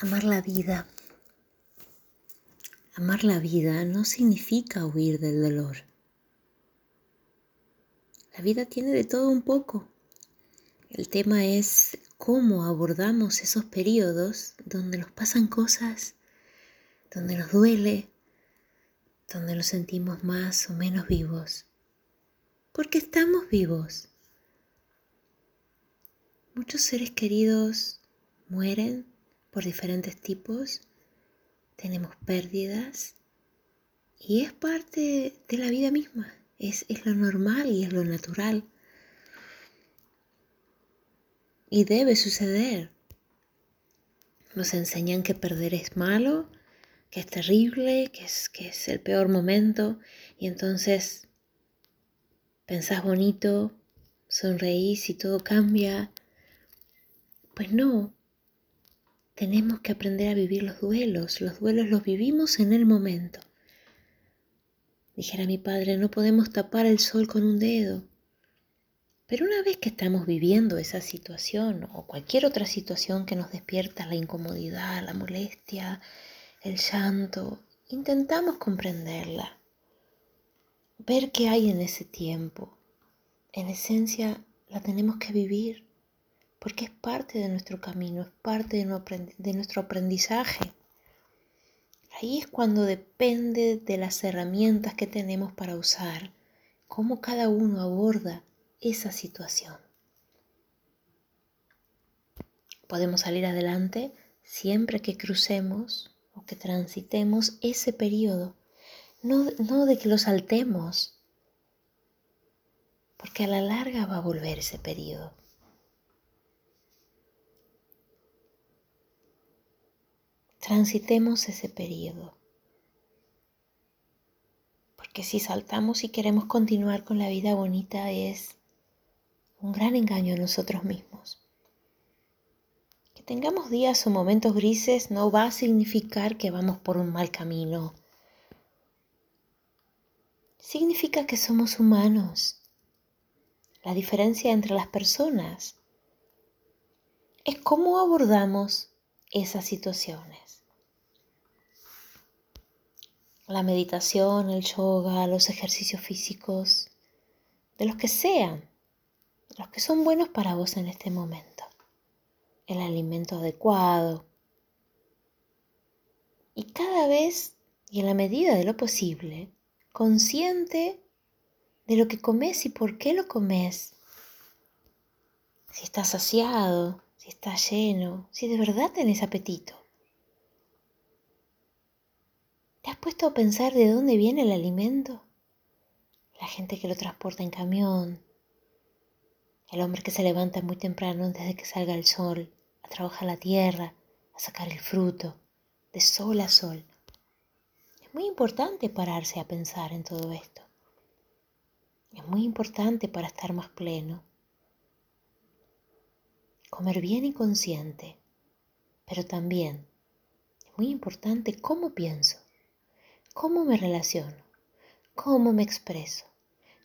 Amar la vida. Amar la vida no significa huir del dolor. La vida tiene de todo un poco. El tema es cómo abordamos esos periodos donde nos pasan cosas, donde nos duele, donde nos sentimos más o menos vivos. Porque estamos vivos. Muchos seres queridos mueren por diferentes tipos, tenemos pérdidas y es parte de la vida misma, es, es lo normal y es lo natural. Y debe suceder. Nos enseñan que perder es malo, que es terrible, que es, que es el peor momento y entonces pensás bonito, sonreís y todo cambia. Pues no, tenemos que aprender a vivir los duelos. Los duelos los vivimos en el momento. Dijera mi padre, no podemos tapar el sol con un dedo. Pero una vez que estamos viviendo esa situación o cualquier otra situación que nos despierta la incomodidad, la molestia, el llanto, intentamos comprenderla, ver qué hay en ese tiempo. En esencia, la tenemos que vivir porque es parte de nuestro camino, es parte de nuestro aprendizaje. Ahí es cuando depende de las herramientas que tenemos para usar, cómo cada uno aborda esa situación. Podemos salir adelante siempre que crucemos o que transitemos ese periodo, no, no de que lo saltemos, porque a la larga va a volver ese periodo. Transitemos ese periodo. Porque si saltamos y queremos continuar con la vida bonita es un gran engaño a nosotros mismos. Que tengamos días o momentos grises no va a significar que vamos por un mal camino. Significa que somos humanos. La diferencia entre las personas es cómo abordamos esas situaciones la meditación, el yoga, los ejercicios físicos, de los que sean, los que son buenos para vos en este momento, el alimento adecuado. Y cada vez y en la medida de lo posible, consciente de lo que comes y por qué lo comes. Si estás saciado, si estás lleno, si de verdad tenés apetito. ¿Te has puesto a pensar de dónde viene el alimento? La gente que lo transporta en camión, el hombre que se levanta muy temprano antes de que salga el sol, a trabajar la tierra, a sacar el fruto, de sol a sol. Es muy importante pararse a pensar en todo esto. Es muy importante para estar más pleno. Comer bien y consciente, pero también es muy importante cómo pienso cómo me relaciono, cómo me expreso,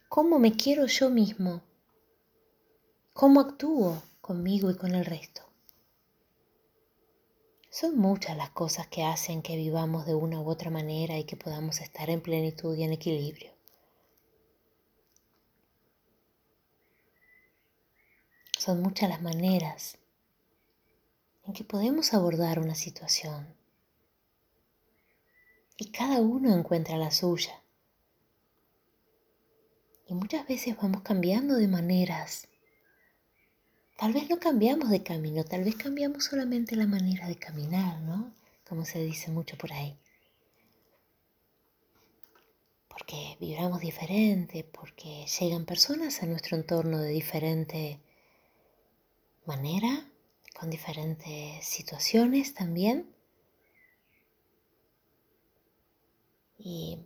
cómo me quiero yo mismo, cómo actúo conmigo y con el resto. Son muchas las cosas que hacen que vivamos de una u otra manera y que podamos estar en plenitud y en equilibrio. Son muchas las maneras en que podemos abordar una situación y cada uno encuentra la suya. Y muchas veces vamos cambiando de maneras. Tal vez no cambiamos de camino, tal vez cambiamos solamente la manera de caminar, ¿no? Como se dice mucho por ahí. Porque vibramos diferente, porque llegan personas a nuestro entorno de diferente manera, con diferentes situaciones también. Y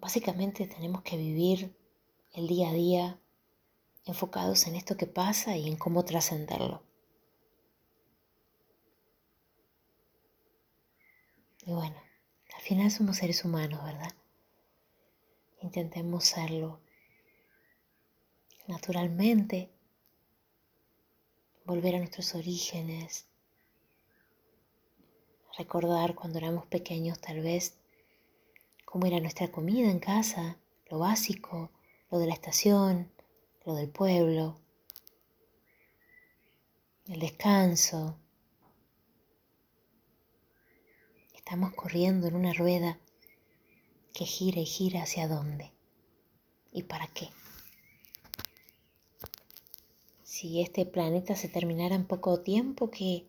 básicamente tenemos que vivir el día a día enfocados en esto que pasa y en cómo trascenderlo. Y bueno, al final somos seres humanos, ¿verdad? Intentemos serlo naturalmente, volver a nuestros orígenes, recordar cuando éramos pequeños tal vez cómo era nuestra comida en casa, lo básico, lo de la estación, lo del pueblo, el descanso. Estamos corriendo en una rueda que gira y gira hacia dónde y para qué. Si este planeta se terminara en poco tiempo, ¿qué,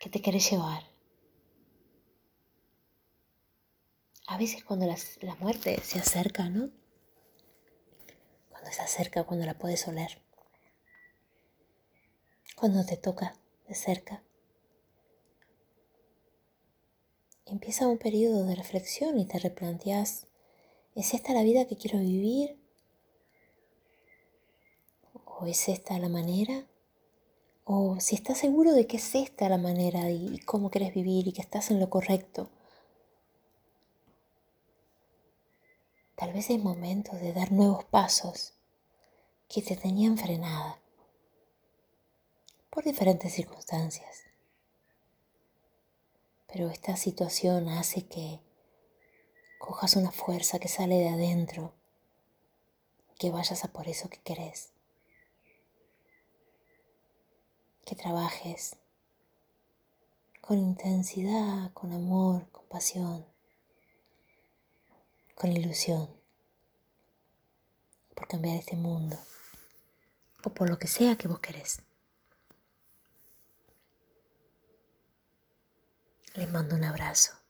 qué te querés llevar? A veces cuando la muerte se acerca, ¿no? Cuando se acerca, cuando la puedes oler. Cuando te toca de cerca. Empieza un periodo de reflexión y te replanteas, ¿es esta la vida que quiero vivir? ¿O es esta la manera? O si estás seguro de que es esta la manera y cómo quieres vivir y que estás en lo correcto. Tal vez es momento de dar nuevos pasos que te tenían frenada por diferentes circunstancias. Pero esta situación hace que cojas una fuerza que sale de adentro, que vayas a por eso que querés que trabajes con intensidad, con amor, con pasión, con ilusión, por cambiar este mundo o por lo que sea que vos querés. Les mando un abrazo.